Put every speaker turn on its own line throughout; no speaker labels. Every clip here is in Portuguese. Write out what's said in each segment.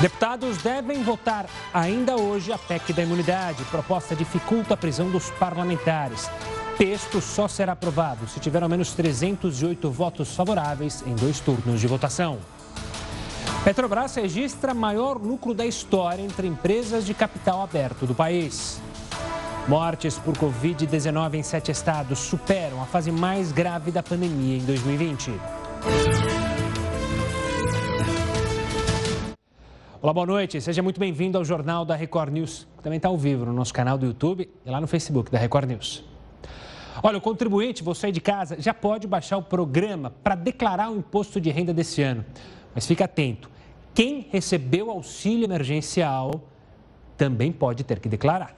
Deputados devem votar ainda hoje a PEC da imunidade. Proposta dificulta a prisão dos parlamentares. Texto só será aprovado se tiver ao menos 308 votos favoráveis em dois turnos de votação. Petrobras registra maior lucro da história entre empresas de capital aberto do país. Mortes por Covid-19 em sete estados superam a fase mais grave da pandemia em 2020. Olá, boa noite. Seja muito bem-vindo ao Jornal da Record News. Também está ao vivo no nosso canal do YouTube e lá no Facebook da Record News. Olha, o contribuinte, você aí de casa, já pode baixar o programa para declarar o imposto de renda desse ano. Mas fique atento: quem recebeu auxílio emergencial também pode ter que declarar.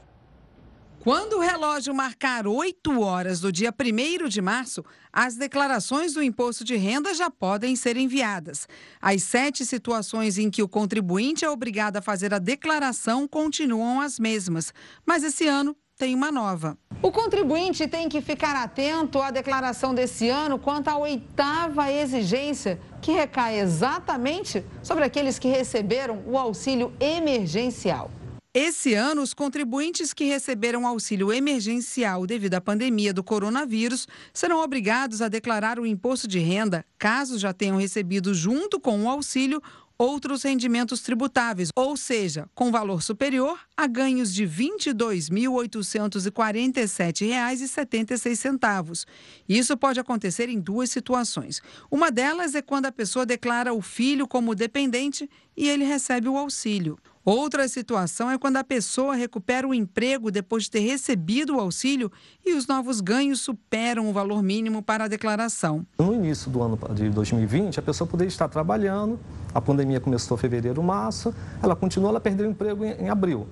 Quando o relógio marcar 8 horas do dia 1 de março, as declarações do imposto de renda já podem ser enviadas. As sete situações em que o contribuinte é obrigado a fazer a declaração continuam as mesmas, mas esse ano tem uma nova. O contribuinte tem que ficar atento à declaração desse ano quanto à oitava exigência, que recai exatamente sobre aqueles que receberam o auxílio emergencial. Esse ano, os contribuintes que receberam auxílio emergencial devido à pandemia do coronavírus serão obrigados a declarar o imposto de renda, caso já tenham recebido, junto com o auxílio, outros rendimentos tributáveis, ou seja, com valor superior a ganhos de R$ 22.847,76. Isso pode acontecer em duas situações. Uma delas é quando a pessoa declara o filho como dependente e ele recebe o auxílio. Outra situação é quando a pessoa recupera o emprego depois de ter recebido o auxílio e os novos ganhos superam o valor mínimo para a declaração.
No início do ano de 2020, a pessoa poderia estar trabalhando, a pandemia começou em fevereiro, março, ela continuou, ela perdeu o emprego em, abril.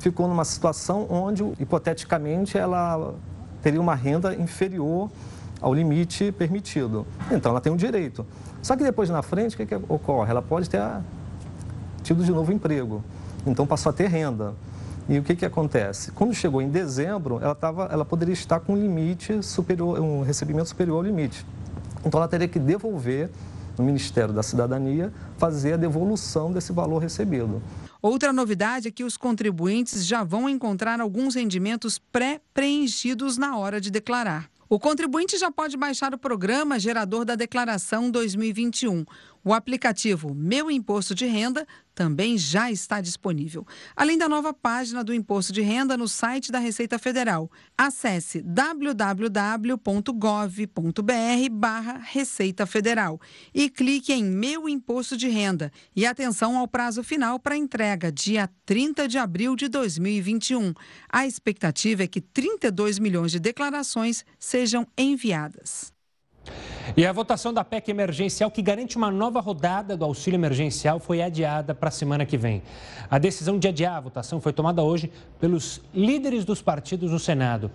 Ficou numa situação onde, hipoteticamente, ela teria uma renda inferior ao limite permitido. Então, ela tem um direito. Só que depois, na frente, o que, que ocorre? Ela pode ter tido de novo emprego. Então passou a ter renda. E o que, que acontece? Quando chegou em dezembro, ela, tava, ela poderia estar com um limite superior, um recebimento superior ao limite. Então ela teria que devolver no Ministério da Cidadania, fazer a devolução desse valor recebido.
Outra novidade é que os contribuintes já vão encontrar alguns rendimentos pré-preenchidos na hora de declarar. O contribuinte já pode baixar o programa gerador da declaração 2021. O aplicativo Meu Imposto de Renda também já está disponível, além da nova página do Imposto de Renda no site da Receita Federal. Acesse www.gov.br/barra Receita Federal e clique em Meu Imposto de Renda. E atenção ao prazo final para entrega, dia 30 de abril de 2021. A expectativa é que 32 milhões de declarações sejam enviadas.
E a votação da PEC emergencial, que garante uma nova rodada do auxílio emergencial, foi adiada para a semana que vem. A decisão de adiar a votação foi tomada hoje pelos líderes dos partidos no Senado.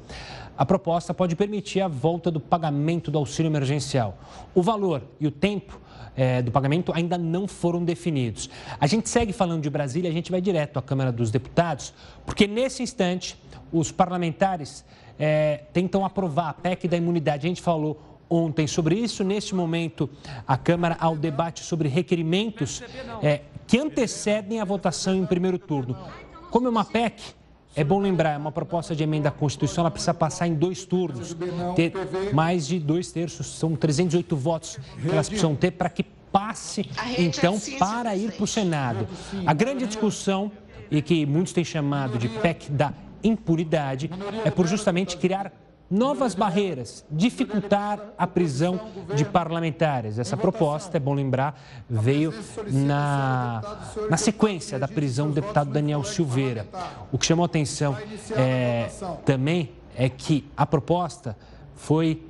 A proposta pode permitir a volta do pagamento do auxílio emergencial. O valor e o tempo é, do pagamento ainda não foram definidos. A gente segue falando de Brasília, a gente vai direto à Câmara dos Deputados, porque nesse instante os parlamentares é, tentam aprovar a PEC da imunidade. A gente falou ontem sobre isso. Neste momento, a Câmara ao debate sobre requerimentos é, que antecedem a votação em primeiro turno. Como é uma PEC, é bom lembrar, é uma proposta de emenda à Constituição, ela precisa passar em dois turnos, ter mais de dois terços, são 308 votos que elas precisam ter para que passe, então, para ir para o Senado. A grande discussão, e que muitos têm chamado de PEC da impunidade, é por justamente criar novas barreiras, dificultar a prisão de parlamentares. Essa proposta, é bom lembrar, veio na, na sequência da prisão do deputado Daniel Silveira. O que chamou atenção é, também é que a proposta foi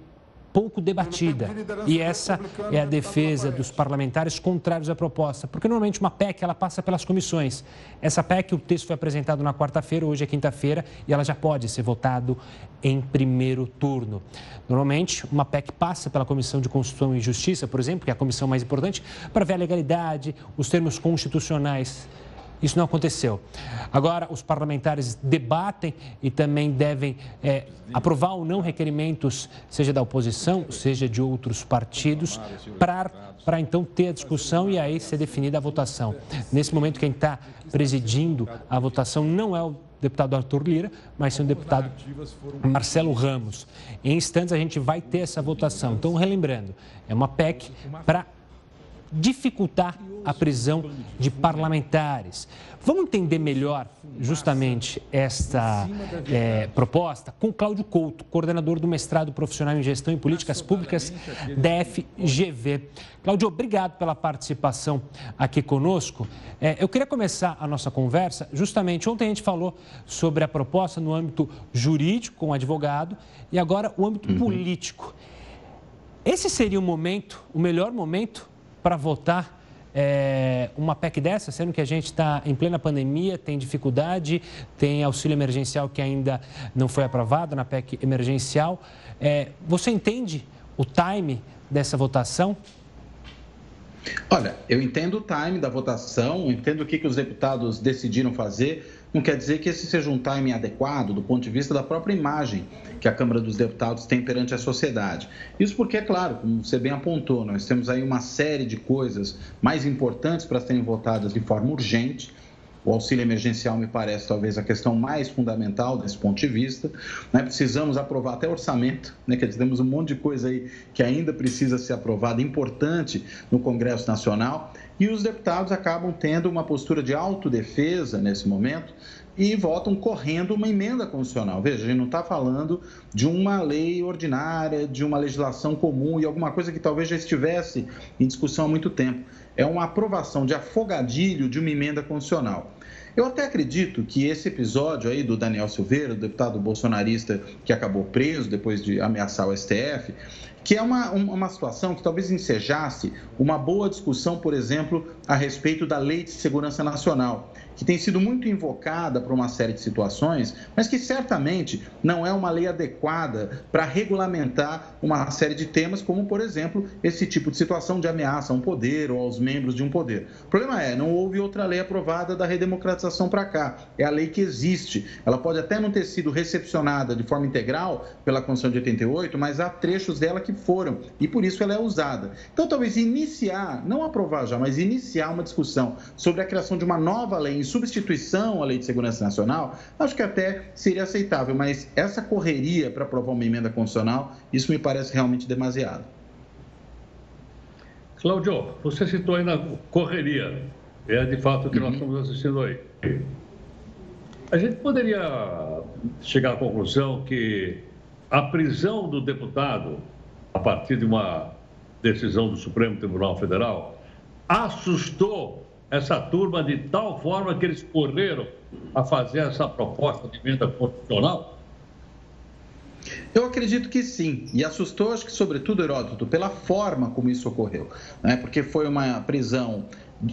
pouco debatida. E essa é a defesa dos parlamentares contrários à proposta, porque normalmente uma PEC ela passa pelas comissões. Essa PEC, o texto foi apresentado na quarta-feira, hoje é quinta-feira, e ela já pode ser votado em primeiro turno. Normalmente, uma PEC passa pela Comissão de Constituição e Justiça, por exemplo, que é a comissão mais importante, para ver a legalidade, os termos constitucionais isso não aconteceu. Agora, os parlamentares debatem e também devem é, aprovar ou não requerimentos, seja da oposição, seja de outros partidos, para então ter a discussão e aí ser definida a votação. Nesse momento, quem está presidindo a votação não é o deputado Arthur Lira, mas sim o deputado Marcelo Ramos. Em instantes, a gente vai ter essa votação. Então, relembrando, é uma PEC para dificultar a prisão de parlamentares. Vamos entender melhor justamente esta é, proposta com Cláudio Couto, coordenador do mestrado profissional em gestão e políticas públicas da FGV. Cláudio, obrigado pela participação aqui conosco. É, eu queria começar a nossa conversa justamente ontem a gente falou sobre a proposta no âmbito jurídico com o advogado e agora o âmbito uhum. político. Esse seria o momento, o melhor momento para votar é, uma PEC dessa, sendo que a gente está em plena pandemia, tem dificuldade, tem auxílio emergencial que ainda não foi aprovado na PEC emergencial. É, você entende o time dessa votação?
Olha, eu entendo o time da votação, entendo o que, que os deputados decidiram fazer não quer dizer que esse seja um timing adequado do ponto de vista da própria imagem que a Câmara dos Deputados tem perante a sociedade. Isso porque, é claro, como você bem apontou, nós temos aí uma série de coisas mais importantes para serem votadas de forma urgente. O auxílio emergencial me parece talvez a questão mais fundamental desse ponto de vista. Né? Precisamos aprovar até orçamento, né? quer dizer, temos um monte de coisa aí que ainda precisa ser aprovada, importante no Congresso Nacional. E os deputados acabam tendo uma postura de autodefesa nesse momento e votam correndo uma emenda constitucional. Veja, a gente não está falando de uma lei ordinária, de uma legislação comum e alguma coisa que talvez já estivesse em discussão há muito tempo. É uma aprovação de afogadilho de uma emenda constitucional. Eu até acredito que esse episódio aí do Daniel Silveira, do deputado bolsonarista que acabou preso depois de ameaçar o STF, que é uma, uma situação que talvez ensejasse uma boa discussão, por exemplo, a respeito da Lei de Segurança Nacional, que tem sido muito invocada para uma série de situações, mas que certamente não é uma lei adequada para regulamentar uma série de temas, como, por exemplo, esse tipo de situação de ameaça a um poder ou aos membros de um poder. O problema é, não houve outra lei aprovada da redemocratização para cá. É a lei que existe. Ela pode até não ter sido recepcionada de forma integral pela Constituição de 88, mas há trechos dela que foram, e por isso ela é usada. Então, talvez iniciar, não aprovar já, mas iniciar uma discussão sobre a criação de uma nova lei substituição à Lei de Segurança Nacional, acho que até seria aceitável, mas essa correria para aprovar uma emenda constitucional, isso me parece realmente demasiado.
Cláudio, você citou aí na correria, é de fato o que nós uhum. estamos assistindo aí. A gente poderia chegar à conclusão que a prisão do deputado, a partir de uma decisão do Supremo Tribunal Federal, assustou essa turma de tal forma que eles correram a fazer essa proposta de emenda constitucional?
Eu acredito que sim. E assustou, acho que, sobretudo, Heródoto, pela forma como isso ocorreu. Né? Porque foi uma prisão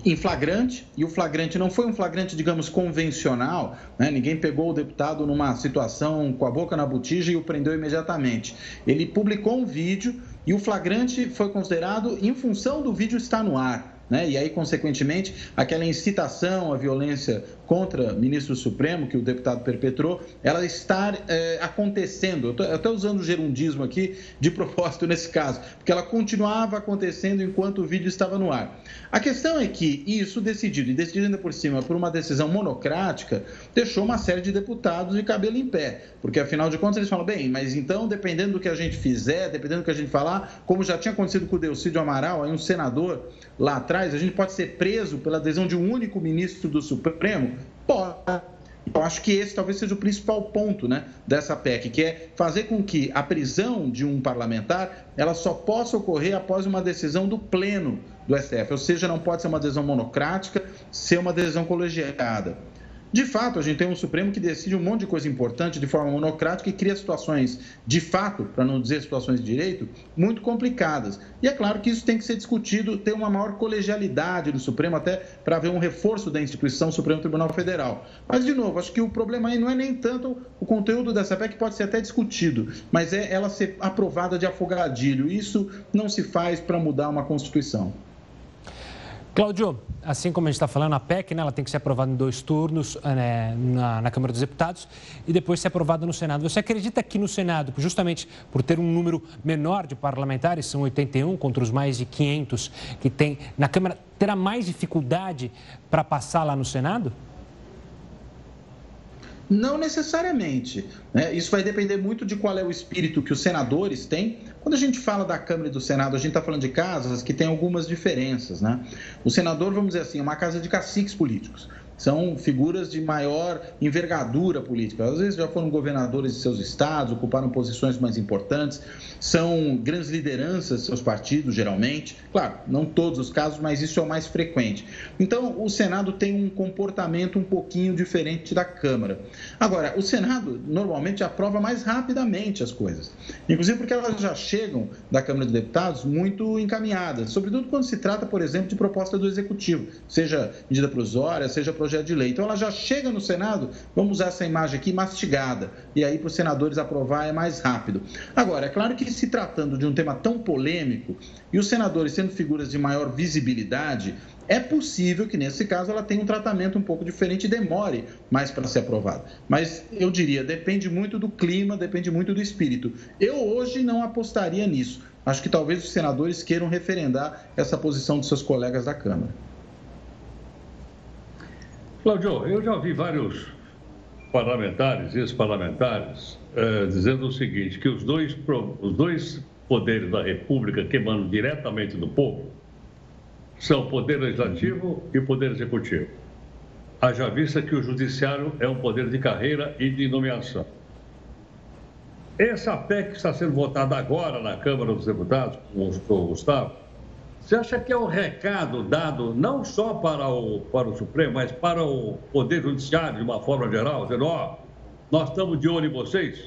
em flagrante, e o flagrante não foi um flagrante, digamos, convencional, né? ninguém pegou o deputado numa situação com a boca na botija e o prendeu imediatamente. Ele publicou um vídeo e o flagrante foi considerado em função do vídeo estar no ar. Né? E aí, consequentemente, aquela incitação à violência contra ministro Supremo, que o deputado perpetrou, ela está é, acontecendo. Eu estou usando o gerundismo aqui de propósito nesse caso, porque ela continuava acontecendo enquanto o vídeo estava no ar. A questão é que isso decidido, e decidido ainda por cima por uma decisão monocrática, deixou uma série de deputados de cabelo em pé, porque afinal de contas eles falam, bem, mas então, dependendo do que a gente fizer, dependendo do que a gente falar, como já tinha acontecido com o Delcídio Amaral, aí um senador lá atrás, a gente pode ser preso pela adesão de um único ministro do Supremo? Pode. Eu acho que esse talvez seja o principal ponto né, dessa PEC, que é fazer com que a prisão de um parlamentar ela só possa ocorrer após uma decisão do pleno do STF, ou seja, não pode ser uma decisão monocrática, ser uma decisão colegiada. De fato, a gente tem um Supremo que decide um monte de coisa importante de forma monocrática e cria situações, de fato, para não dizer situações de direito, muito complicadas. E é claro que isso tem que ser discutido, ter uma maior colegialidade no Supremo, até para haver um reforço da instituição Supremo Tribunal Federal. Mas, de novo, acho que o problema aí não é nem tanto o conteúdo dessa PEC, pode ser até discutido, mas é ela ser aprovada de afogadilho. Isso não se faz para mudar uma Constituição.
Cláudio, assim como a gente está falando, a PEC né, ela tem que ser aprovada em dois turnos né, na, na, Câmara dos Deputados e depois ser aprovada no Senado. Você acredita que no Senado, justamente por ter um número menor de parlamentares, são 81 contra os mais de 500 que tem na Câmara, terá mais dificuldade para passar lá no Senado?
Não necessariamente. Né? Isso vai depender muito de qual é o espírito que os senadores têm. Quando a gente fala da Câmara e do Senado, a gente está falando de casas que têm algumas diferenças. Né? O senador, vamos dizer assim, é uma casa de caciques políticos são figuras de maior envergadura política. Às vezes já foram governadores de seus estados, ocuparam posições mais importantes, são grandes lideranças de seus partidos, geralmente. Claro, não todos os casos, mas isso é o mais frequente. Então, o Senado tem um comportamento um pouquinho diferente da Câmara. Agora, o Senado normalmente aprova mais rapidamente as coisas, inclusive porque elas já chegam da Câmara dos Deputados muito encaminhadas, sobretudo quando se trata, por exemplo, de proposta do Executivo, seja medida provisória, seja projeto de lei. Então ela já chega no Senado, vamos usar essa imagem aqui, mastigada. E aí para os senadores aprovar é mais rápido. Agora, é claro que se tratando de um tema tão polêmico e os senadores sendo figuras de maior visibilidade, é possível que nesse caso ela tenha um tratamento um pouco diferente e demore mais para ser aprovada. Mas eu diria, depende muito do clima, depende muito do espírito. Eu hoje não apostaria nisso. Acho que talvez os senadores queiram referendar essa posição dos seus colegas da Câmara.
Cláudio, eu já vi vários parlamentares, ex-parlamentares, eh, dizendo o seguinte, que os dois, os dois poderes da República que emanam diretamente do povo são o poder legislativo e o poder executivo. Haja vista que o judiciário é um poder de carreira e de nomeação. Essa PEC que está sendo votada agora na Câmara dos Deputados, com o Gustavo, você acha que é um recado dado não só para o, para o Supremo, mas para o Poder Judiciário, de uma forma geral, dizendo: ó, nós estamos de olho em vocês?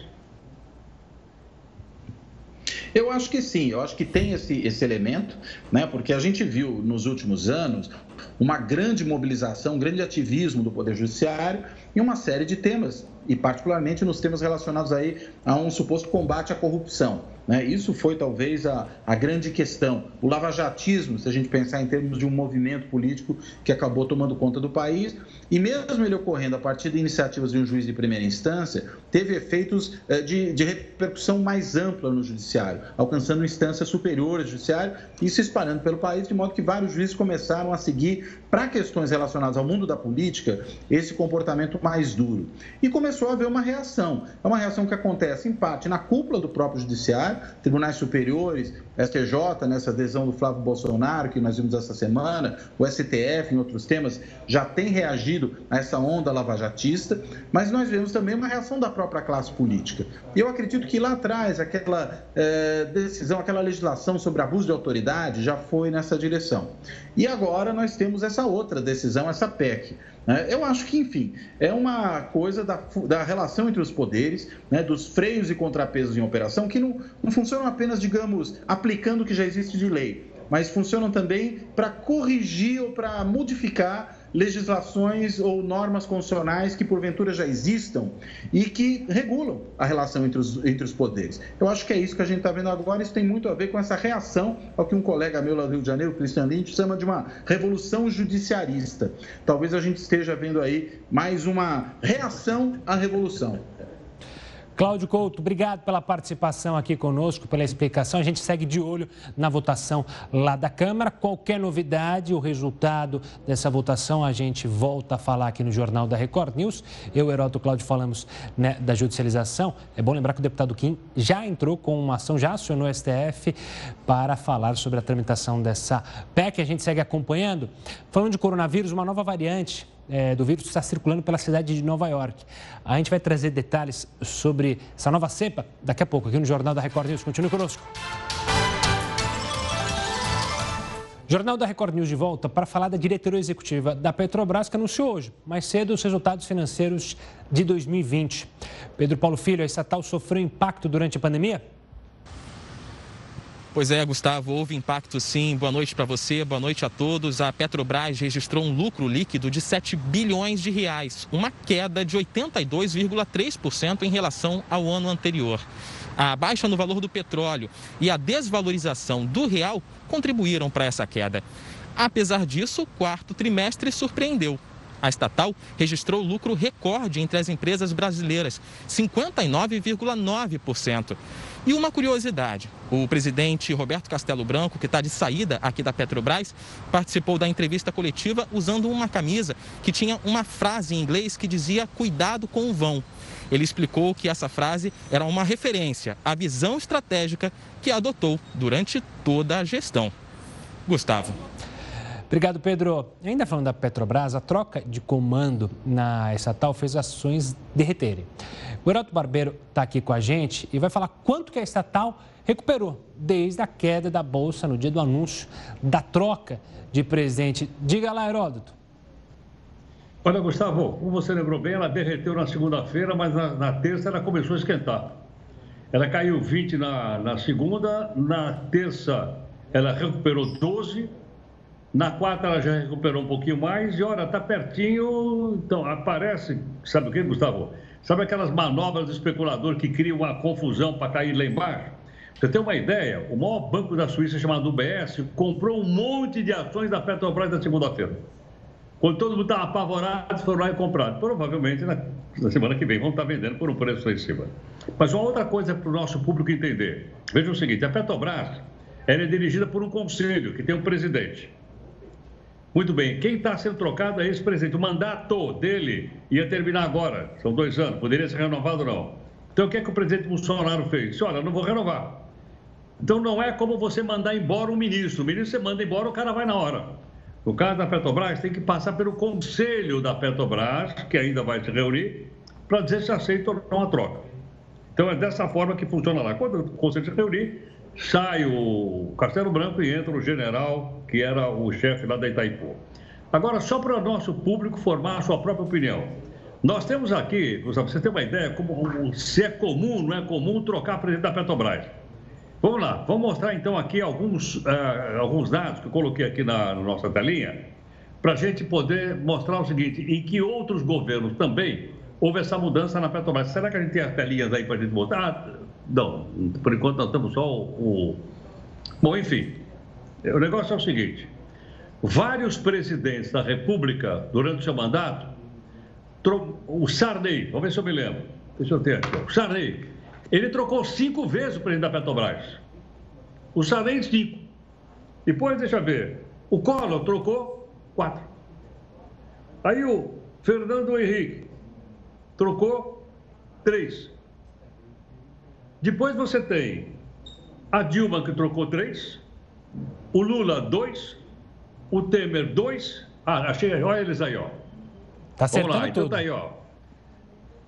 Eu acho que sim, eu acho que tem esse, esse elemento, né? porque a gente viu nos últimos anos uma grande mobilização, um grande ativismo do Poder Judiciário em uma série de temas, e particularmente nos temas relacionados aí a um suposto combate à corrupção. Né? Isso foi talvez a, a grande questão. O lavajatismo, se a gente pensar em termos de um movimento político que acabou tomando conta do país, e mesmo ele ocorrendo a partir de iniciativas de um juiz de primeira instância, teve efeitos eh, de, de repercussão mais ampla no judiciário, alcançando instâncias superiores ao judiciário e se espalhando pelo país, de modo que vários juízes começaram a seguir, para questões relacionadas ao mundo da política, esse comportamento mais duro. E começou a haver uma reação. É uma reação que acontece, em parte, na cúpula do próprio judiciário, tribunais superiores, STJ, nessa adesão do Flávio Bolsonaro, que nós vimos essa semana, o STF, em outros temas, já tem reagido a essa onda lavajatista, mas nós vemos também uma reação da própria classe política. E eu acredito que lá atrás, aquela é, decisão, aquela legislação sobre abuso de autoridade já foi nessa direção. E agora nós temos essa outra decisão, essa PEC. Né? Eu acho que, enfim, é uma coisa da, da relação entre os poderes, né, dos freios e contrapesos em operação, que não, não funcionam apenas, digamos, aplicando o que já existe de lei, mas funcionam também para corrigir ou para modificar legislações ou normas constitucionais que porventura já existam e que regulam a relação entre os, entre os poderes. Eu acho que é isso que a gente está vendo agora. Isso tem muito a ver com essa reação ao que um colega meu lá do Rio de Janeiro, Cristian Lynch, chama de uma revolução judiciarista. Talvez a gente esteja vendo aí mais uma reação à revolução.
Cláudio Couto, obrigado pela participação aqui conosco, pela explicação. A gente segue de olho na votação lá da Câmara. Qualquer novidade, o resultado dessa votação, a gente volta a falar aqui no Jornal da Record News. Eu, Heroto Cláudio, falamos né, da judicialização. É bom lembrar que o deputado Kim já entrou com uma ação, já acionou o STF para falar sobre a tramitação dessa PEC. A gente segue acompanhando. Falando de coronavírus, uma nova variante é, do vírus está circulando pela cidade de Nova York. A gente vai trazer detalhes sobre essa nova cepa daqui a pouco, aqui no Jornal da Record News. Continue conosco. Jornal da Record News de volta para falar da diretoria executiva da Petrobras, que anunciou hoje, mais cedo, os resultados financeiros de 2020. Pedro Paulo Filho, a estatal sofreu impacto durante a pandemia?
Pois é, Gustavo, houve impacto sim. Boa noite para você, boa noite a todos. A Petrobras registrou um lucro líquido de 7 bilhões de reais, uma queda de 82,3% em relação ao ano anterior. A baixa no valor do petróleo e a desvalorização do real contribuíram para essa queda. Apesar disso, o quarto trimestre surpreendeu. A estatal registrou lucro recorde entre as empresas brasileiras, 59,9%. E uma curiosidade: o presidente Roberto Castelo Branco, que está de saída aqui da Petrobras, participou da entrevista coletiva usando uma camisa que tinha uma frase em inglês que dizia cuidado com o vão. Ele explicou que essa frase era uma referência à visão estratégica que adotou durante toda a gestão. Gustavo.
Obrigado, Pedro. Ainda falando da Petrobras, a troca de comando na estatal fez ações derreterem. O Heroto Barbeiro está aqui com a gente e vai falar quanto que a estatal recuperou desde a queda da Bolsa no dia do anúncio da troca de presidente. Diga lá, Heródoto.
Olha, Gustavo, como você lembrou bem, ela derreteu na segunda-feira, mas na, na, terça ela começou a esquentar. Ela caiu 20 na, na segunda, na terça ela recuperou 12, na quarta ela já recuperou um pouquinho mais e, olha, está pertinho. Então, aparece, sabe o que, Gustavo? Sabe aquelas manobras do especulador que criam uma confusão para cair lá embaixo? Você tem uma ideia? O maior banco da Suíça, chamado UBS, comprou um monte de ações da Petrobras na segunda-feira. Quando todo mundo estava apavorado, foram lá e compraram. Provavelmente na, na, semana que vem vão estar vendendo por um preço lá em cima. Mas uma outra coisa para o nosso público entender. Veja o seguinte, a Petrobras ela é dirigida por um conselho que tem um presidente. Muito bem, quem está sendo trocado é esse presidente. O mandato dele ia terminar agora, são dois anos, poderia ser renovado ou não. Então o que é que o presidente Bolsonaro fez? Disse, olha, não vou renovar. Então não é como você mandar embora um ministro. O ministro você manda embora, o cara vai na hora. No caso da Petrobras, tem que passar pelo conselho da Petrobras, que ainda vai se reunir, para dizer se aceita ou não a troca. Então é dessa forma que funciona lá. Quando o conselho se reunir, sai o Castelo Branco e entra o general, que era o chefe lá da Itaipu. Agora, só para o nosso público formar a sua própria opinião. Nós temos aqui, Gustavo, você tem uma ideia como, se é comum, não é comum trocar presidente da Petrobras. Vamos lá, vamos mostrar então aqui alguns, uh, alguns dados que eu coloquei aqui na, na nossa telinha, para a gente poder mostrar o seguinte: em que outros governos também houve essa mudança na Petrobras. Será que a gente tem as telinhas aí para a gente botar? Não, por enquanto nós estamos só o. Bom, enfim, o negócio é o seguinte: vários presidentes da República, durante o seu mandato, o Sarney, vamos ver se eu me lembro, deixa eu ter aqui, o Sarney, ele trocou cinco vezes o presidente da Petrobras. O Sarney, cinco. Depois, deixa eu ver, o Collor trocou quatro. Aí o Fernando Henrique trocou três. Depois você tem a Dilma, que trocou três, o Lula, dois, o Temer, dois. Ah, achei, olha eles aí, ó.
Tá Vamos lá, então
tá aí, ó.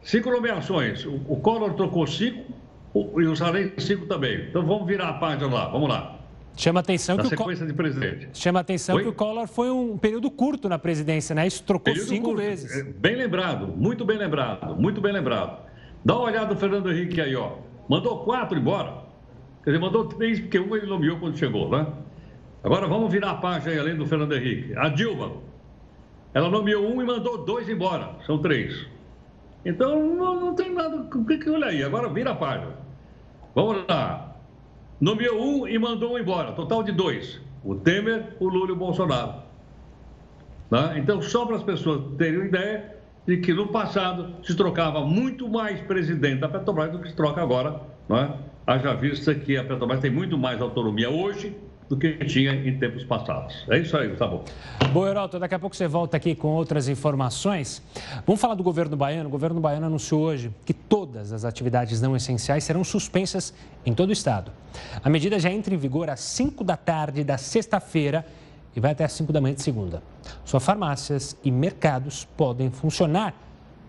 Cinco nomeações. O, o Collor trocou cinco o, e o Sarney cinco também. Então vamos virar a página lá, vamos lá.
Chama atenção
na
que
sequência
o
de presidente.
Chama atenção Oi? que o Collor foi um período curto na presidência, né? Isso trocou período cinco curto. vezes. É,
bem lembrado, muito bem lembrado, muito bem lembrado. Dá uma olhada no Fernando Henrique aí, ó. Mandou quatro embora. Quer dizer, mandou três, porque um ele nomeou quando chegou, né? Agora vamos virar a página aí, além do Fernando Henrique. A Dilma. Ela nomeou um e mandou dois embora. São três. Então não, não tem nada. O que, que olha aí? Agora vira a página. Vamos lá. Nomeou um e mandou um embora. Total de dois. O Temer, o Lula e o Bolsonaro. Né? Então, só para as pessoas terem uma ideia, de que no passado se trocava muito mais presidente da Petrobras do que se troca agora, é? haja vista que a Petrobras tem muito mais autonomia hoje do que tinha em tempos passados. É isso aí, tá bom.
Bom, Heraldo, daqui a pouco você volta aqui com outras informações. Vamos falar do governo baiano. O governo baiano anunciou hoje que todas as atividades não essenciais serão suspensas em todo o estado. A medida já entra em vigor às 5 da tarde da sexta-feira e vai até às 5 da manhã de segunda. Só farmácias e mercados podem funcionar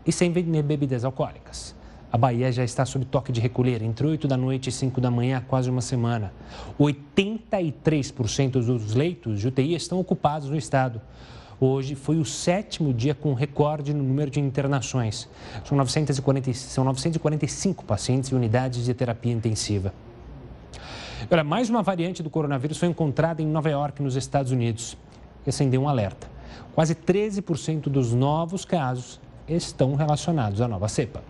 e sem vender bebidas alcoólicas. A Bahia já está sob toque de recolher entre 8 da noite e 5 da manhã há quase uma semana. 83% dos leitos de UTI estão ocupados no estado. Hoje foi o sétimo dia com recorde no número de internações. São, 940, são 945 pacientes em unidades de terapia intensiva. Olha, mais uma variante do coronavírus foi encontrada em Nova York, nos Estados Unidos, e acendeu um alerta. Quase 13% dos novos casos estão relacionados à nova cepa.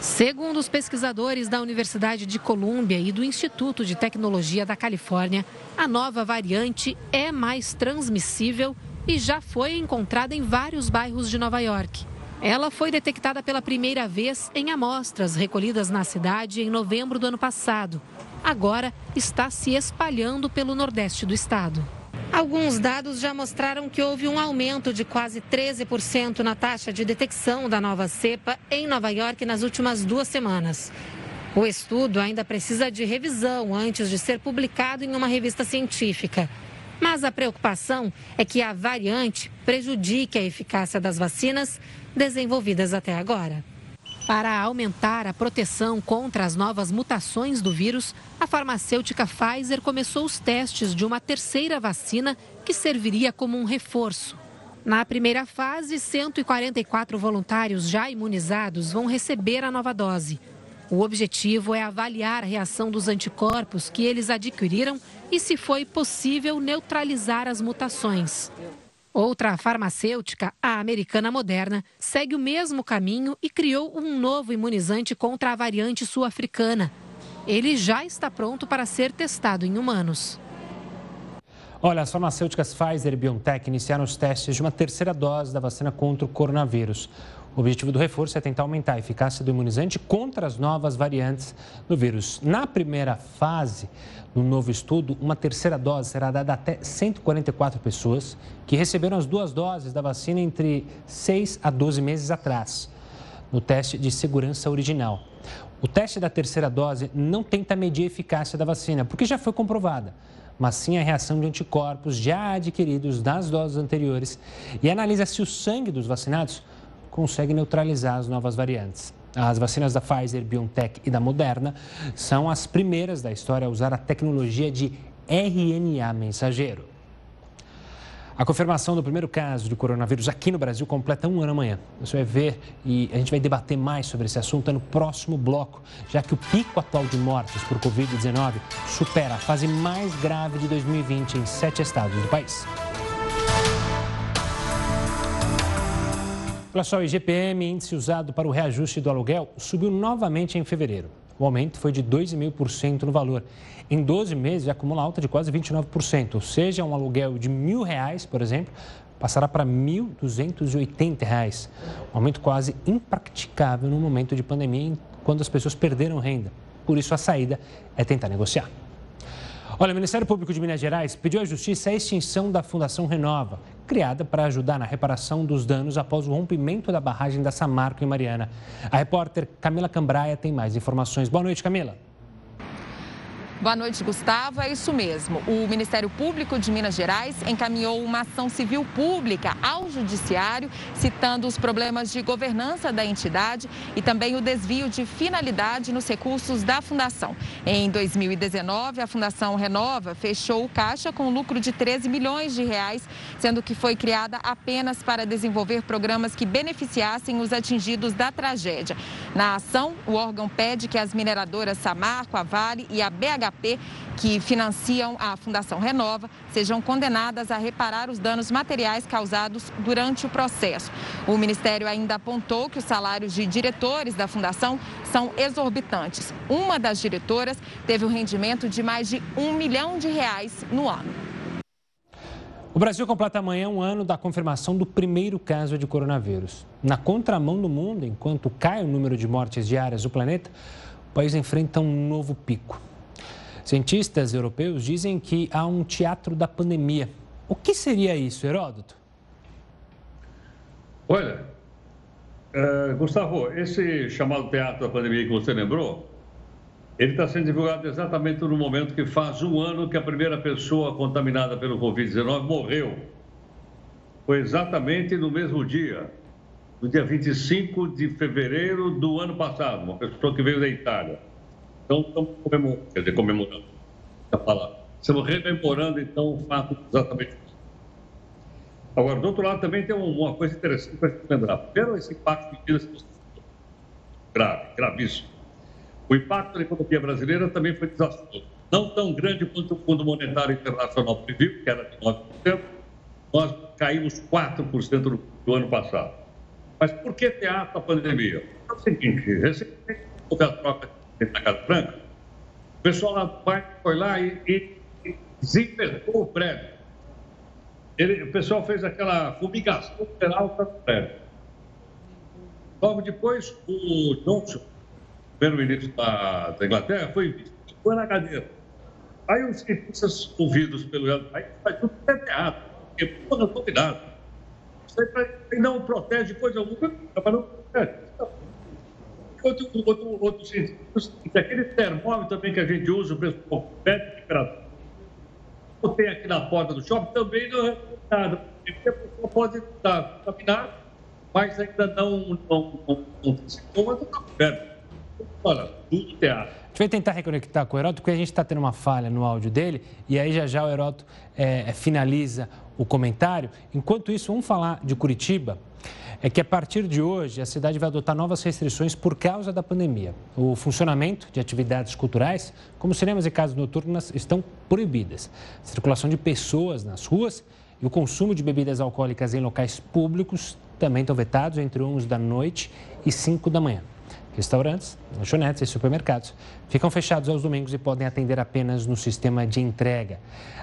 Segundo os pesquisadores da Universidade de Colômbia e do Instituto de Tecnologia da Califórnia, a nova variante é mais transmissível e já foi encontrada em vários bairros de Nova York. Ela foi detectada pela primeira vez em amostras recolhidas na cidade em novembro do ano passado. Agora está se espalhando pelo nordeste do estado. Alguns dados já mostraram que houve um aumento de quase 13% na taxa de detecção da nova cepa em Nova York nas últimas duas semanas. O estudo ainda precisa de revisão antes de ser publicado em uma revista científica. Mas a preocupação é que a variante prejudique a eficácia das vacinas desenvolvidas até agora. Para aumentar a proteção contra as novas mutações do vírus, a farmacêutica Pfizer começou os testes de uma terceira vacina que serviria como um reforço. Na primeira fase, 144 voluntários já imunizados vão receber a nova dose. O objetivo é avaliar a reação dos anticorpos que eles adquiriram e se foi possível neutralizar as mutações. Outra farmacêutica, a americana Moderna, segue o mesmo caminho e criou um novo imunizante contra a variante sul-africana. Ele já está pronto para ser testado em humanos.
Olha, as farmacêuticas Pfizer e BioNTech iniciaram os testes de uma terceira dose da vacina contra o coronavírus. O objetivo do reforço é tentar aumentar a eficácia do imunizante contra as novas variantes do vírus. Na primeira fase, no novo estudo, uma terceira dose será dada até 144 pessoas que receberam as duas doses da vacina entre 6 a 12 meses atrás, no teste de segurança original. O teste da terceira dose não tenta medir a eficácia da vacina, porque já foi comprovada, mas sim a reação de anticorpos já adquiridos nas doses anteriores e analisa se o sangue dos vacinados consegue neutralizar as novas variantes. As vacinas da Pfizer, BioNTech e da Moderna são as primeiras da história a usar a tecnologia de RNA mensageiro. A confirmação do primeiro caso de coronavírus aqui no Brasil completa um ano amanhã. Você vai ver e a gente vai debater mais sobre esse assunto no próximo bloco, já que o pico atual de mortes por Covid-19 supera a fase mais grave de 2020 em sete estados do país. Olha só, o IGPM, índice usado para o reajuste do aluguel, subiu novamente em fevereiro. O aumento foi de 2,5% no valor. Em 12 meses, acumula alta de quase 29%, ou seja, um aluguel de R$ por exemplo, passará para R$ 1.280. Um aumento quase impraticável no momento de pandemia, quando as pessoas perderam renda. Por isso, a saída é tentar negociar. Olha, o Ministério Público de Minas Gerais pediu à Justiça a extinção da Fundação Renova, criada para ajudar na reparação dos danos após o rompimento da barragem da Samarco em Mariana. A repórter Camila Cambraia tem mais informações. Boa noite, Camila.
Boa noite, Gustavo. É isso mesmo. O Ministério Público de Minas Gerais encaminhou uma ação civil pública ao Judiciário, citando os problemas de governança da entidade e também o desvio de finalidade nos recursos da Fundação. Em 2019, a Fundação Renova fechou o caixa com lucro de 13 milhões de reais, sendo que foi criada apenas para desenvolver programas que beneficiassem os atingidos da tragédia. Na ação, o órgão pede que as mineradoras Samarco, a Vale e a BH HP, que financiam a Fundação Renova, sejam condenadas a reparar os danos materiais causados durante o processo. O Ministério ainda apontou que os salários de diretores da Fundação são exorbitantes. Uma das diretoras teve um rendimento de mais de um milhão de reais no ano.
O Brasil completa amanhã um ano da confirmação do primeiro caso de coronavírus. Na contramão do mundo, enquanto cai o número de mortes diárias do planeta, o país enfrenta um novo pico. Cientistas europeus dizem que há um teatro da pandemia. O que seria isso, Heródoto?
Olha, uh, Gustavo, esse chamado teatro da pandemia que você lembrou, ele está sendo divulgado exatamente no momento que faz um ano que a primeira pessoa contaminada pelo Covid-19 morreu. Foi exatamente no mesmo dia, no dia 25 de fevereiro do ano passado, uma pessoa que veio da Itália. Então, estamos comemorando, quer dizer, comemorando, a palavra. Estamos rememorando, então, o fato exatamente Agora, do outro lado, também tem uma coisa interessante para lembrar. Primeiro, esse impacto de vidas grave, gravíssimo. O impacto da economia brasileira também foi desastroso. Não tão grande quanto o Fundo Monetário Internacional previu, que era de 9%, nós caímos 4% no, no ano passado. Mas por que teatro a pandemia? É o seguinte, recentemente houve a troca na Casa Branca, o pessoal lá do foi lá e, e desinfetou o prédio. Ele, o pessoal fez aquela fumigação geral para o prédio. Logo depois, o Johnson, primeiro-ministro da, da, Inglaterra, foi foi na cadeira. Aí os cientistas ouvidos pelo aí faz tudo é teatro, porque porra, não combinado. Isso aí não protege coisa alguma, mas não protege. Outro, outro, outro cientista, aquele termômetro também que a gente usa, o pessoal pede temperatura, tem aqui na porta do shopping, também não é nada, porque a pessoa pode estar contaminada, mas ainda não, não, não, não, não, não está coberto. Olha, tudo teatro.
A gente vai tentar reconectar com o Heroto, porque a gente está tendo uma falha no áudio dele, e aí já já o Heroto é, finaliza o comentário. Enquanto isso, vamos falar de Curitiba. É que a partir de hoje a cidade vai adotar novas restrições por causa da pandemia. O funcionamento de atividades culturais, como cinemas e casas noturnas, estão proibidas. A circulação de pessoas nas ruas e o consumo de bebidas alcoólicas em locais públicos também estão vetados entre 11 da noite e 5 da manhã. Restaurantes, lanchonetes e supermercados ficam fechados aos domingos e podem atender apenas no sistema de entrega.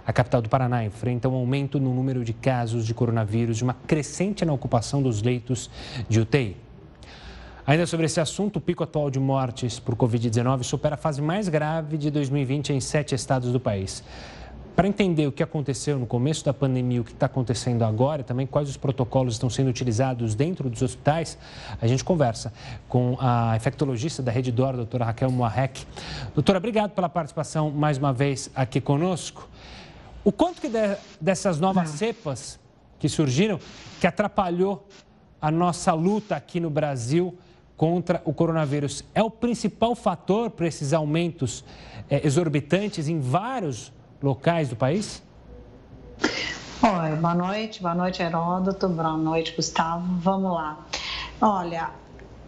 A capital do Paraná enfrenta um aumento no número de casos de coronavírus e uma crescente na ocupação dos leitos de UTI. Ainda sobre esse assunto, o pico atual de mortes por Covid-19 supera a fase mais grave de 2020 em sete estados do país. Para entender o que aconteceu no começo da pandemia, o que está acontecendo agora, também quais os protocolos estão sendo utilizados dentro dos hospitais, a gente conversa com a infectologista da Rede Dor, a doutora Raquel Moarec. Doutora, obrigado pela participação mais uma vez aqui conosco. O quanto que de, dessas novas cepas que surgiram, que atrapalhou a nossa luta aqui no Brasil contra o coronavírus, é o principal fator para esses aumentos é, exorbitantes em vários locais do país?
Oi, boa noite, boa noite Heródoto, boa noite Gustavo. Vamos lá. Olha,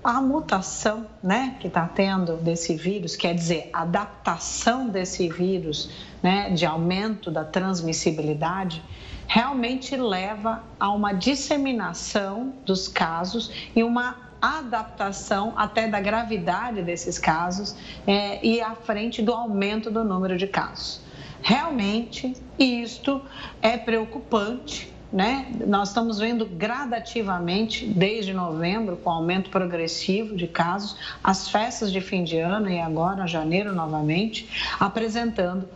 a mutação né, que está tendo desse vírus, quer dizer, a adaptação desse vírus, né, de aumento da transmissibilidade, realmente leva a uma disseminação dos casos e uma adaptação até da gravidade desses casos é, e à frente do aumento do número de casos. Realmente, isto é preocupante. Né? Nós estamos vendo gradativamente, desde novembro, com aumento progressivo de casos, as festas de fim de ano e agora janeiro novamente, apresentando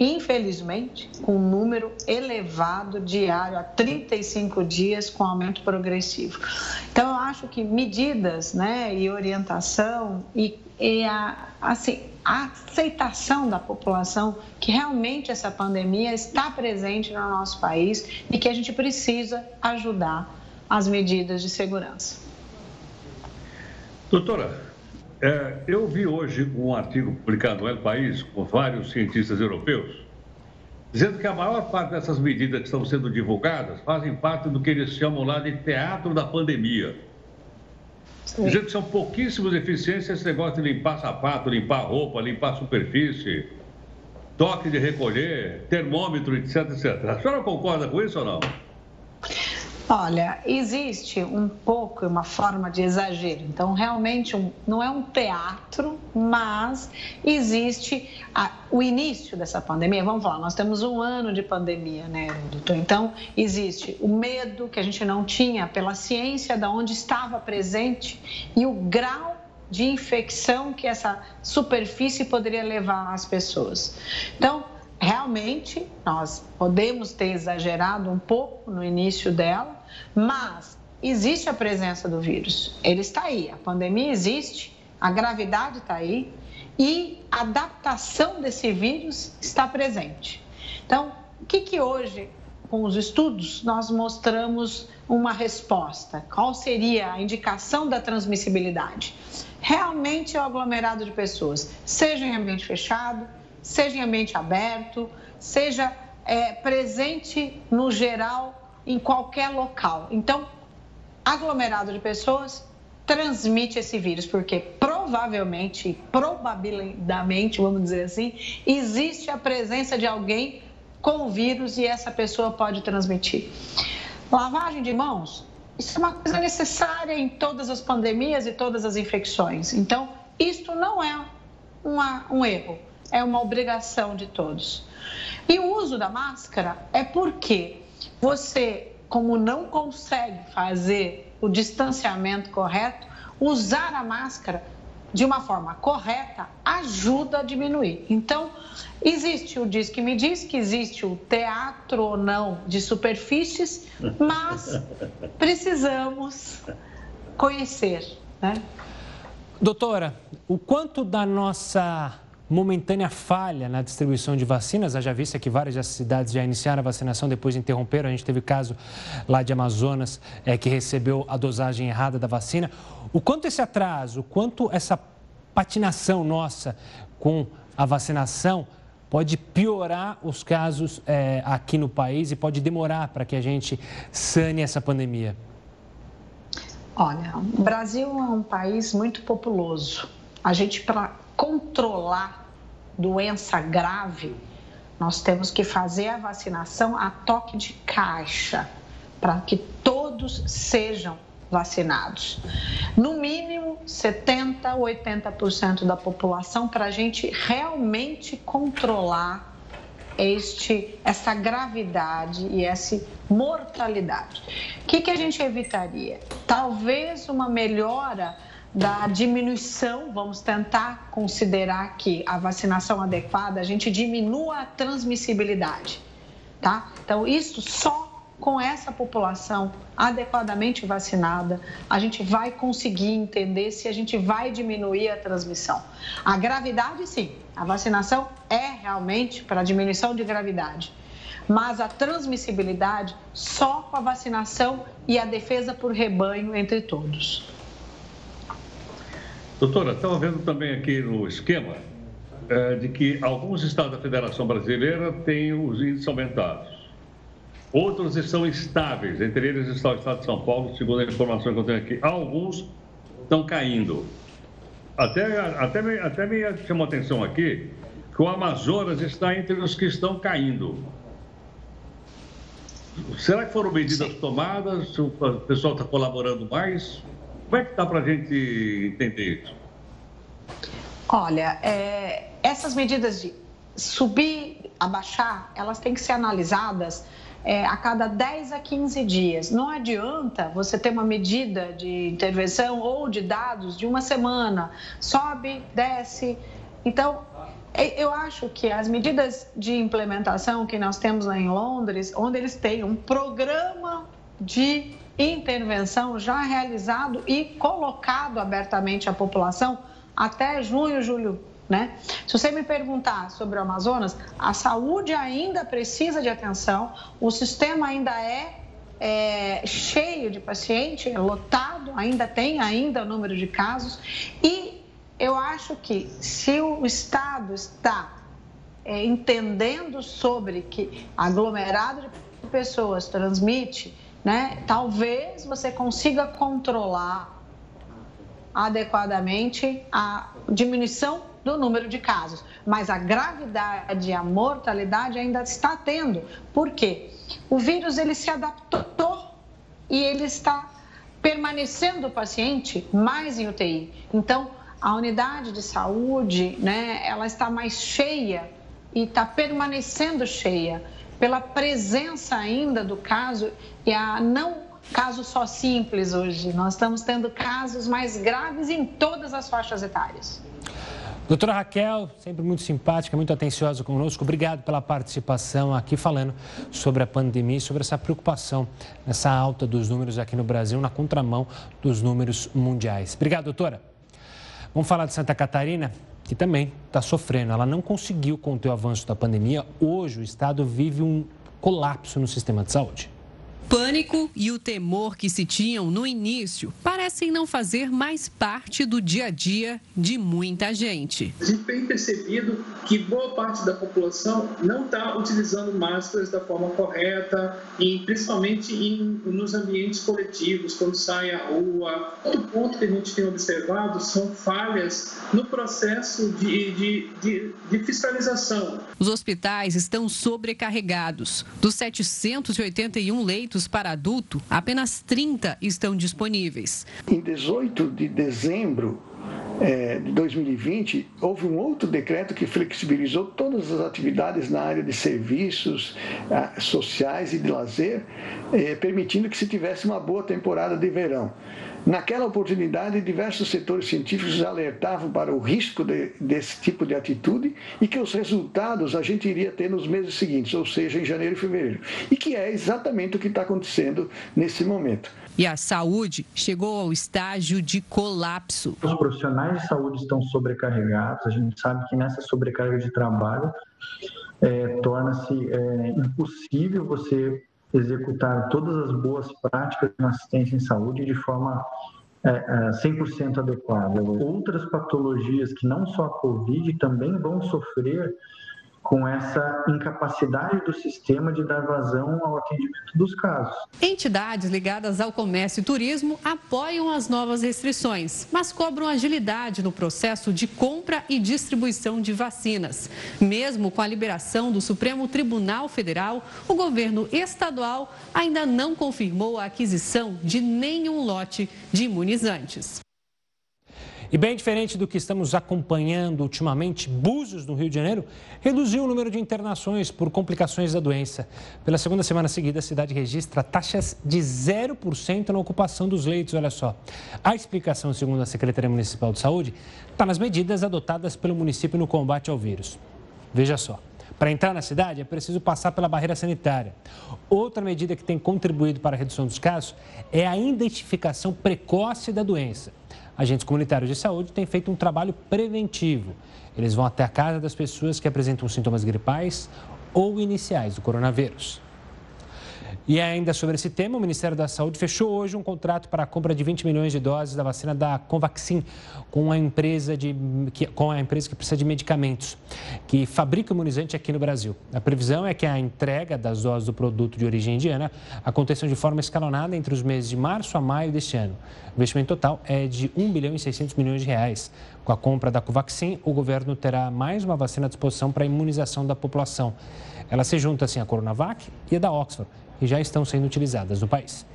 infelizmente, com um número elevado diário, a 35 dias, com aumento progressivo. Então, eu acho que medidas né, e orientação e, e a, assim, a aceitação da população que realmente essa pandemia está presente no nosso país e que a gente precisa ajudar as medidas de segurança.
Doutora, é, eu vi hoje um artigo publicado no El País com vários cientistas europeus, dizendo que a maior parte dessas medidas que estão sendo divulgadas fazem parte do que eles chamam lá de teatro da pandemia. Dizendo que são pouquíssimos eficientes esse negócio de limpar sapato, limpar roupa, limpar superfície, toque de recolher, termômetro, etc, etc. A senhora concorda com isso ou não?
Olha, existe um pouco uma forma de exagero. Então, realmente, um, não é um teatro, mas existe a, o início dessa pandemia. Vamos falar, nós temos um ano de pandemia, né, doutor? Então, existe o medo que a gente não tinha pela ciência da onde estava presente e o grau de infecção que essa superfície poderia levar às pessoas. Então, realmente, nós podemos ter exagerado um pouco no início dela, mas existe a presença do vírus. Ele está aí, a pandemia existe, a gravidade está aí e a adaptação desse vírus está presente. Então, o que, que hoje, com os estudos, nós mostramos uma resposta? Qual seria a indicação da transmissibilidade? Realmente é o aglomerado de pessoas, seja em ambiente fechado, seja em ambiente aberto, seja é, presente no geral em qualquer local. Então, aglomerado de pessoas transmite esse vírus, porque provavelmente, probabilidade, vamos dizer assim, existe a presença de alguém com o vírus e essa pessoa pode transmitir. Lavagem de mãos isso é uma coisa necessária em todas as pandemias e todas as infecções. Então, isto não é uma, um erro, é uma obrigação de todos. E o uso da máscara é porque você, como não consegue fazer o distanciamento correto, usar a máscara de uma forma correta ajuda a diminuir. Então, existe o Diz que me diz que existe o teatro ou não de superfícies, mas precisamos conhecer, né?
Doutora, o quanto da nossa momentânea falha na distribuição de vacinas, haja vista que várias cidades já iniciaram a vacinação, depois interromperam. A gente teve caso lá de Amazonas, é, que recebeu a dosagem errada da vacina. O quanto esse atraso, o quanto essa patinação nossa com a vacinação pode piorar os casos é, aqui no país e pode demorar para que a gente sane essa pandemia?
Olha, o Brasil é um país muito populoso. A gente, controlar doença grave, nós temos que fazer a vacinação a toque de caixa, para que todos sejam vacinados. No mínimo 70% 80% da população, para a gente realmente controlar este, essa gravidade e essa mortalidade. O que, que a gente evitaria? Talvez uma melhora da diminuição, vamos tentar considerar que a vacinação adequada, a gente diminua a transmissibilidade, tá? Então, isso só com essa população adequadamente vacinada, a gente vai conseguir entender se a gente vai diminuir a transmissão. A gravidade, sim, a vacinação é realmente para diminuição de gravidade, mas a transmissibilidade só com a vacinação e a defesa por rebanho entre todos.
Doutora, estava vendo também aqui no esquema é, de que alguns estados da Federação Brasileira têm os índices aumentados. Outros estão estáveis, entre eles está o estado de São Paulo, segundo a informação que eu tenho aqui. Alguns estão caindo. Até, até, me, até me chamou a atenção aqui que o Amazonas está entre os que estão caindo. Será que foram medidas Sim. tomadas? O pessoal está colaborando mais? Como é que está para a gente entender isso?
Olha, é, essas medidas de subir, abaixar, elas têm que ser analisadas é, a cada 10 a 15 dias. Não adianta você ter uma medida de intervenção ou de dados de uma semana, sobe, desce. Então, é, eu acho que as medidas de implementação que nós temos lá em Londres, onde eles têm um programa de intervenção já realizado e colocado abertamente à população até junho, julho né? Se você me perguntar sobre o Amazonas, a saúde ainda precisa de atenção, o sistema ainda é, é cheio de paciente, é lotado, ainda tem ainda o número de casos e eu acho que se o Estado está é, entendendo sobre que aglomerado de pessoas transmite, né, talvez você consiga controlar adequadamente a diminuição do número de casos, mas a gravidade a mortalidade ainda está tendo. Por quê? O vírus ele se adaptou e ele está permanecendo o paciente mais em UTI. Então, a unidade de saúde, né, ela está mais cheia e está permanecendo cheia pela presença ainda do caso e a não caso só simples hoje. Nós estamos tendo casos mais graves em todas as faixas etárias.
Doutora Raquel, sempre muito simpática, muito atenciosa conosco. Obrigado pela participação aqui falando sobre a pandemia e sobre essa preocupação nessa alta dos números aqui no Brasil, na contramão dos números mundiais. Obrigado, doutora. Vamos falar de Santa Catarina, que também está sofrendo. Ela não conseguiu conter o avanço da pandemia. Hoje, o estado vive um colapso no sistema de saúde
pânico e o temor que se tinham no início parecem não fazer mais parte do dia a dia de muita gente.
A gente tem percebido que boa parte da população não está utilizando máscaras da forma correta, e principalmente em, nos ambientes coletivos, quando sai à rua. Outro ponto que a gente tem observado são falhas no processo de, de, de, de fiscalização.
Os hospitais estão sobrecarregados. Dos 781 leitos para adulto, apenas 30 estão disponíveis.
Em 18 de dezembro, é, de 2020, houve um outro decreto que flexibilizou todas as atividades na área de serviços ah, sociais e de lazer, é, permitindo que se tivesse uma boa temporada de verão. Naquela oportunidade, diversos setores científicos alertavam para o risco de, desse tipo de atitude e que os resultados a gente iria ter nos meses seguintes, ou seja, em janeiro e fevereiro. E que é exatamente o que está acontecendo nesse momento.
E a saúde chegou ao estágio de colapso.
Os profissionais de saúde estão sobrecarregados, a gente sabe que nessa sobrecarga de trabalho é, torna-se é, impossível você executar todas as boas práticas na assistência em saúde de forma é, 100% é, adequada. Outras patologias que não só a Covid também vão sofrer com essa incapacidade do sistema de dar vazão ao atendimento dos casos.
Entidades ligadas ao comércio e turismo apoiam as novas restrições, mas cobram agilidade no processo de compra e distribuição de vacinas. Mesmo com a liberação do Supremo Tribunal Federal, o governo estadual ainda não confirmou a aquisição de nenhum lote de imunizantes.
E bem diferente do que estamos acompanhando ultimamente, Búzios, no Rio de Janeiro, reduziu o número de internações por complicações da doença. Pela segunda semana seguida, a cidade registra taxas de 0% na ocupação dos leitos, olha só. A explicação, segundo a Secretaria Municipal de Saúde, está nas medidas adotadas pelo município no combate ao vírus. Veja só. Para entrar na cidade é preciso passar pela barreira sanitária. Outra medida que tem contribuído para a redução dos casos é a identificação precoce da doença agentes comunitários de saúde têm feito um trabalho preventivo. Eles vão até a casa das pessoas que apresentam sintomas gripais ou iniciais do coronavírus. E ainda sobre esse tema, o Ministério da Saúde fechou hoje um contrato para a compra de 20 milhões de doses da vacina da Convaxin com a empresa, de, que, com a empresa que precisa de medicamentos, que fabrica imunizante aqui no Brasil. A previsão é que a entrega das doses do produto de origem indiana aconteça de forma escalonada entre os meses de março a maio deste ano. O investimento total é de 1 bilhão e 600 milhões de reais. Com a compra da Covaxin, o governo terá mais uma vacina à disposição para a imunização da população. Ela se junta assim à Coronavac e a da Oxford e já estão sendo utilizadas no país.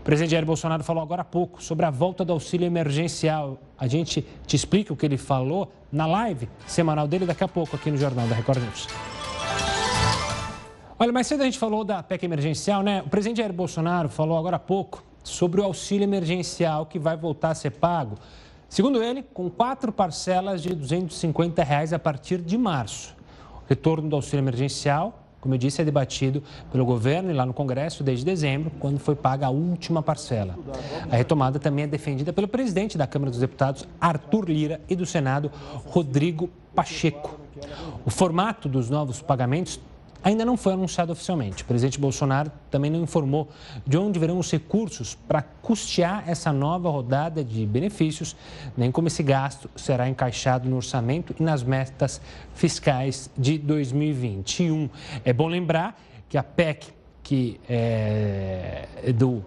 O presidente Jair Bolsonaro falou agora há pouco sobre a volta do auxílio emergencial. A gente te explica o que ele falou na live semanal dele daqui a pouco aqui no Jornal da Record News. Olha, mais cedo a gente falou da PEC emergencial, né? O presidente Jair Bolsonaro falou agora há pouco sobre o auxílio emergencial que vai voltar a ser pago, segundo ele, com quatro parcelas de 250 reais a partir de março. O retorno do auxílio emergencial como eu disse, é debatido pelo governo e lá no Congresso desde dezembro, quando foi paga a última parcela. A retomada também é defendida pelo presidente da Câmara dos Deputados, Arthur Lira, e do Senado, Rodrigo Pacheco. O formato dos novos pagamentos ainda não foi anunciado oficialmente. O presidente Bolsonaro também não informou de onde virão os recursos para custear essa nova rodada de benefícios, nem como esse gasto será encaixado no orçamento e nas metas fiscais de 2021. É bom lembrar que a PEC, que é do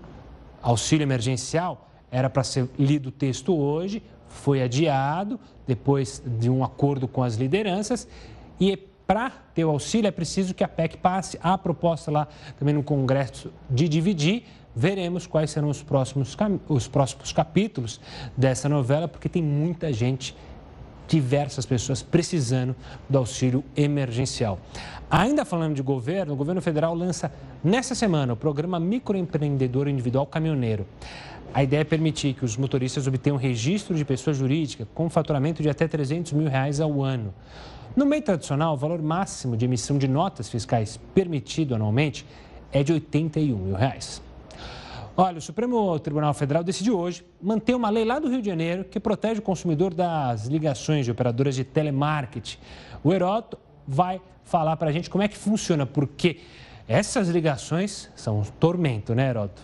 auxílio emergencial, era para ser lido o texto hoje, foi adiado depois de um acordo com as lideranças e para ter o auxílio é preciso que a PEC passe a proposta lá também no Congresso de dividir. Veremos quais serão os próximos, os próximos capítulos dessa novela, porque tem muita gente, diversas pessoas precisando do auxílio emergencial. Ainda falando de governo, o governo federal lança nessa semana o programa Microempreendedor Individual Caminhoneiro. A ideia é permitir que os motoristas obtenham registro de pessoa jurídica com faturamento de até 300 mil reais ao ano. No meio tradicional, o valor máximo de emissão de notas fiscais permitido anualmente é de 81 mil reais. Olha, o Supremo Tribunal Federal decidiu hoje manter uma lei lá do Rio de Janeiro que protege o consumidor das ligações de operadoras de telemarketing. O Heroto vai falar para a gente como é que funciona, porque essas ligações são um tormento, né, Heroto?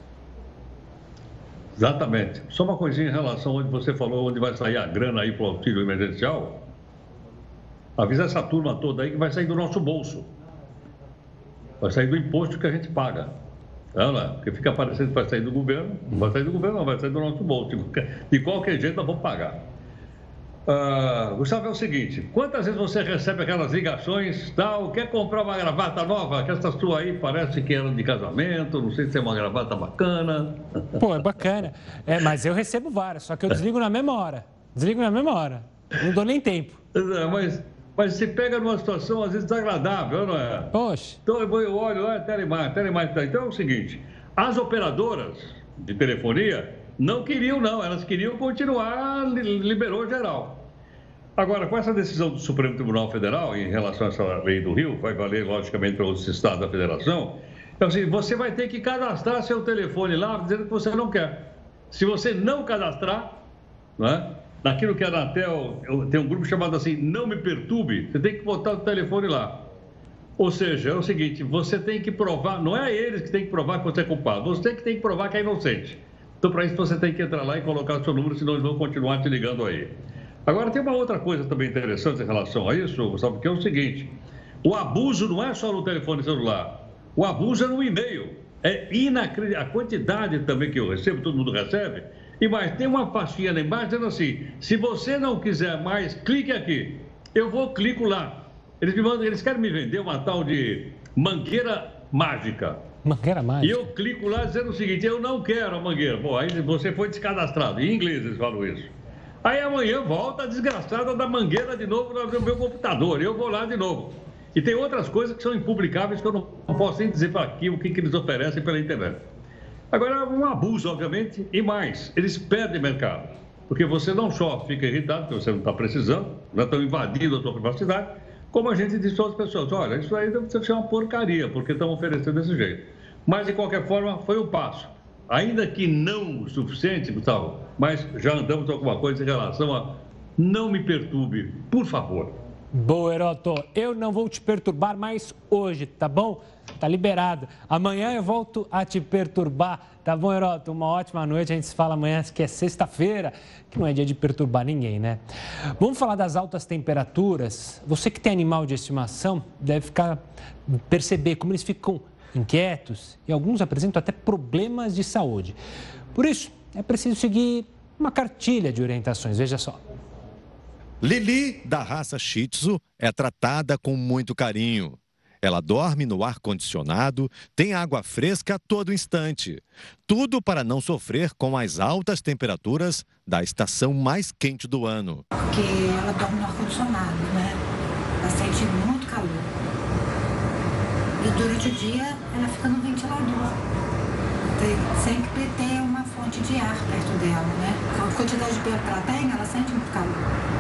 Exatamente. Só uma coisinha em relação onde você falou, onde vai sair a grana aí para o auxílio emergencial. Avisa essa turma toda aí que vai sair do nosso bolso. Vai sair do imposto que a gente paga. Ela, porque fica parecendo que vai sair do governo. Não vai sair do governo, não, vai sair do nosso bolso. De qualquer jeito, nós vamos pagar. Uh, Gustavo, é o seguinte: quantas vezes você recebe aquelas ligações, tal, quer comprar uma gravata nova? Que essa sua aí parece que era de casamento, não sei se é uma gravata bacana.
Pô, é bacana. É, mas eu recebo várias, só que eu desligo na mesma hora. Desligo na mesma hora. Não dou nem tempo.
É, mas, mas se pega numa situação, às vezes, desagradável, não é?
Poxa.
Então eu, olho lá, telemar, telemar. Então é o seguinte: as operadoras de telefonia não queriam, não. Elas queriam continuar, liberou geral. Agora, com essa decisão do Supremo Tribunal Federal em relação a essa lei do Rio, vai valer, logicamente, para outros estados da federação, então, assim, você vai ter que cadastrar seu telefone lá, dizendo que você não quer. Se você não cadastrar, né, naquilo que a Anatel tem um grupo chamado assim, não me perturbe, você tem que botar o telefone lá. Ou seja, é o seguinte, você tem que provar, não é eles que tem que provar que você é culpado, você que tem que provar que é inocente. Então, para isso, você tem que entrar lá e colocar o seu número, senão eles vão continuar te ligando aí. Agora, tem uma outra coisa também interessante em relação a isso, Gustavo, que é o seguinte: o abuso não é só no telefone celular, o abuso é no e-mail. É inacreditável. A quantidade também que eu recebo, todo mundo recebe. E mais, tem uma pastinha lá embaixo dizendo assim: se você não quiser mais, clique aqui. Eu vou, clico lá. Eles me mandam, eles querem me vender uma tal de mangueira mágica.
Mangueira mágica.
E eu clico lá dizendo o seguinte: eu não quero a mangueira. Bom, aí você foi descadastrado. Em inglês eles falam isso. Aí amanhã volta a desgraçada da mangueira de novo no meu computador. Eu vou lá de novo. E tem outras coisas que são impublicáveis que eu não posso nem dizer para aqui o que, que eles oferecem pela internet. Agora, é um abuso, obviamente, e mais, eles perdem mercado. Porque você não só fica irritado, porque você não está precisando, já estão invadindo a sua privacidade, como a gente diz para as pessoas, olha, isso aí deve ser uma porcaria, porque estão oferecendo desse jeito. Mas, de qualquer forma, foi um passo ainda que não o suficiente, Gustavo, mas já andamos alguma coisa em relação a não me perturbe, por favor.
Boa, Heroto. Eu não vou te perturbar mais hoje, tá bom? Tá liberado. Amanhã eu volto a te perturbar, tá bom, Heroto? Uma ótima noite. A gente se fala amanhã, que é sexta-feira, que não é dia de perturbar ninguém, né? Vamos falar das altas temperaturas. Você que tem animal de estimação deve ficar perceber como eles ficam inquietos e alguns apresentam até problemas de saúde. Por isso, é preciso seguir uma cartilha de orientações. Veja só.
Lili, da raça Shih Tzu, é tratada com muito carinho. Ela dorme no ar-condicionado, tem água fresca a todo instante. Tudo para não sofrer com as altas temperaturas da estação mais quente do ano.
Porque ela dorme no ar-condicionado, né? Ela sente muito calor. E durante o dia ela fica no ventilador. Tem sempre ter uma fonte de ar perto dela, né? A quantidade de pelo que ela tem, ela sente muito calor.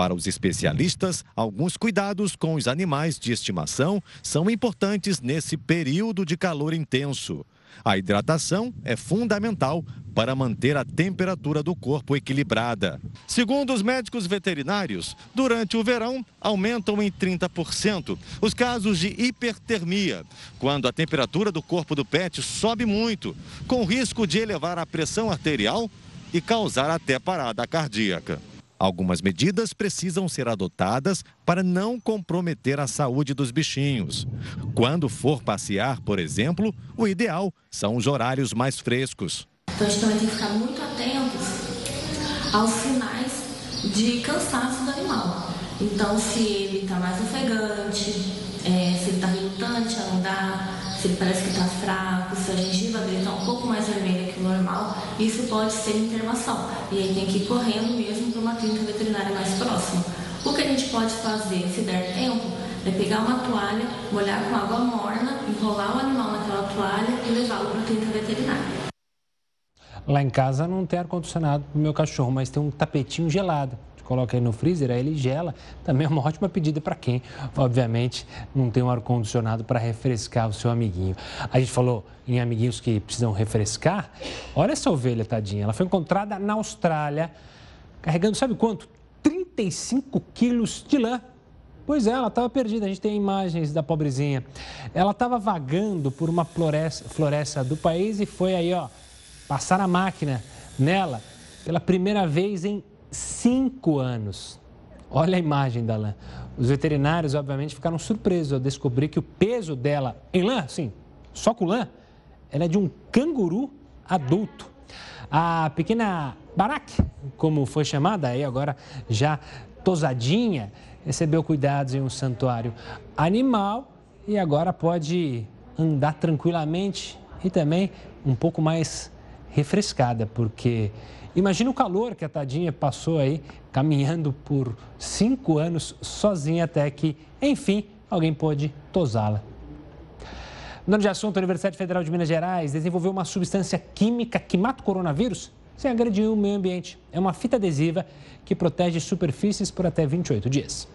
Para os especialistas, alguns cuidados com os animais de estimação são importantes nesse período de calor intenso. A hidratação é fundamental para manter a temperatura do corpo equilibrada. Segundo os médicos veterinários, durante o verão aumentam em 30% os casos de hipertermia, quando a temperatura do corpo do pet sobe muito, com risco de elevar a pressão arterial e causar até parada cardíaca. Algumas medidas precisam ser adotadas para não comprometer a saúde dos bichinhos. Quando for passear, por exemplo, o ideal são os horários mais frescos.
Então a gente também tem que ficar muito atentos aos sinais de cansaço do animal. Então, se ele está mais ofegante, é, se ele está relutante a andar, se ele parece que está fraco, se a gengiva dele está um pouco mais vermelha normal, isso pode ser internação. E aí tem que ir correndo mesmo para uma clínica veterinária mais próxima. O que a gente pode fazer, se der tempo, é pegar uma toalha, molhar com água morna, enrolar o animal naquela toalha e levá-lo para a clínica veterinária.
Lá em casa não tem ar-condicionado para o meu cachorro, mas tem um tapetinho gelado coloca aí no freezer, aí ele gela. Também é uma ótima pedida para quem, obviamente, não tem um ar-condicionado para refrescar o seu amiguinho. A gente falou em amiguinhos que precisam refrescar. Olha essa ovelha, tadinha. Ela foi encontrada na Austrália, carregando, sabe quanto? 35 quilos de lã. Pois é, ela estava perdida. A gente tem imagens da pobrezinha. Ela estava vagando por uma floresta, floresta do país e foi aí, ó, passar a máquina nela pela primeira vez em cinco anos. Olha a imagem da lã. Os veterinários, obviamente, ficaram surpresos ao descobrir que o peso dela em lã, sim, só com lã, ela é de um canguru adulto. A pequena Barak, como foi chamada, aí agora já tosadinha, recebeu cuidados em um santuário animal e agora pode andar tranquilamente e também um pouco mais refrescada, porque imagina o calor que a tadinha passou aí caminhando por cinco anos sozinha até que, enfim, alguém pôde tosá-la. Mudando de assunto, a Universidade Federal de Minas Gerais desenvolveu uma substância química que mata o coronavírus sem agredir o meio ambiente. É uma fita adesiva que protege superfícies por até 28 dias.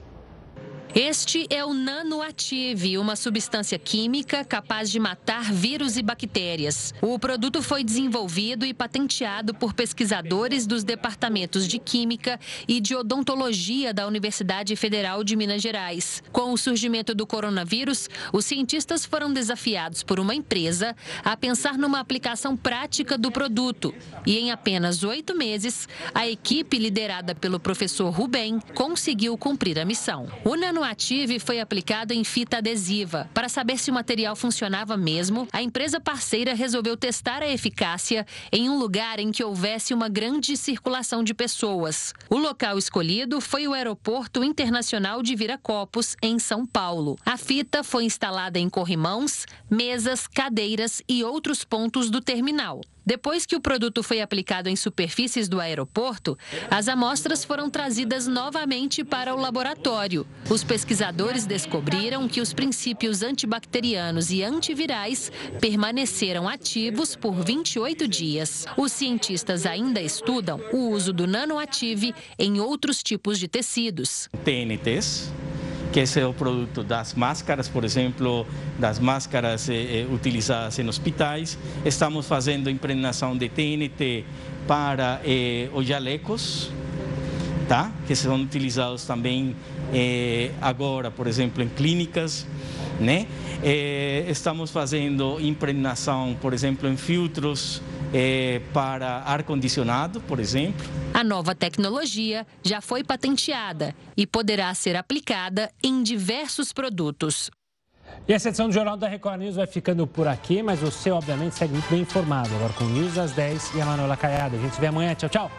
Este é o Nanoative, uma substância química capaz de matar vírus e bactérias. O produto foi desenvolvido e patenteado por pesquisadores dos departamentos de Química e de Odontologia da Universidade Federal de Minas Gerais. Com o surgimento do coronavírus, os cientistas foram desafiados por uma empresa a pensar numa aplicação prática do produto. E em apenas oito meses, a equipe liderada pelo professor Rubem conseguiu cumprir a missão. O Nano Ative foi aplicado em fita adesiva. Para saber se o material funcionava mesmo, a empresa parceira resolveu testar a eficácia em um lugar em que houvesse uma grande circulação de pessoas. O local escolhido foi o Aeroporto Internacional de Viracopos, em São Paulo. A fita foi instalada em corrimãos, mesas, cadeiras e outros pontos do terminal. Depois que o produto foi aplicado em superfícies do aeroporto, as amostras foram trazidas novamente para o laboratório. Os pesquisadores descobriram que os princípios antibacterianos e antivirais permaneceram ativos por 28 dias. Os cientistas ainda estudam o uso do nanoative em outros tipos de tecidos.
TNTs que é o produto das máscaras, por exemplo, das máscaras eh, eh utilizadas em hospitais. Estamos fazendo impregnação de TNT para eh, os jalecos, tá? que são utilizados também eh, agora, por exemplo, em clínicas. Né? Eh, estamos fazendo impregnação, por exemplo, em filtros é, para ar-condicionado, por exemplo.
A nova tecnologia já foi patenteada e poderá ser aplicada em diversos produtos.
E essa edição do Jornal da Record News vai ficando por aqui, mas você, obviamente, segue muito bem informado. Agora com News às 10 e a Manuela Caiada. A gente se vê amanhã. Tchau, tchau.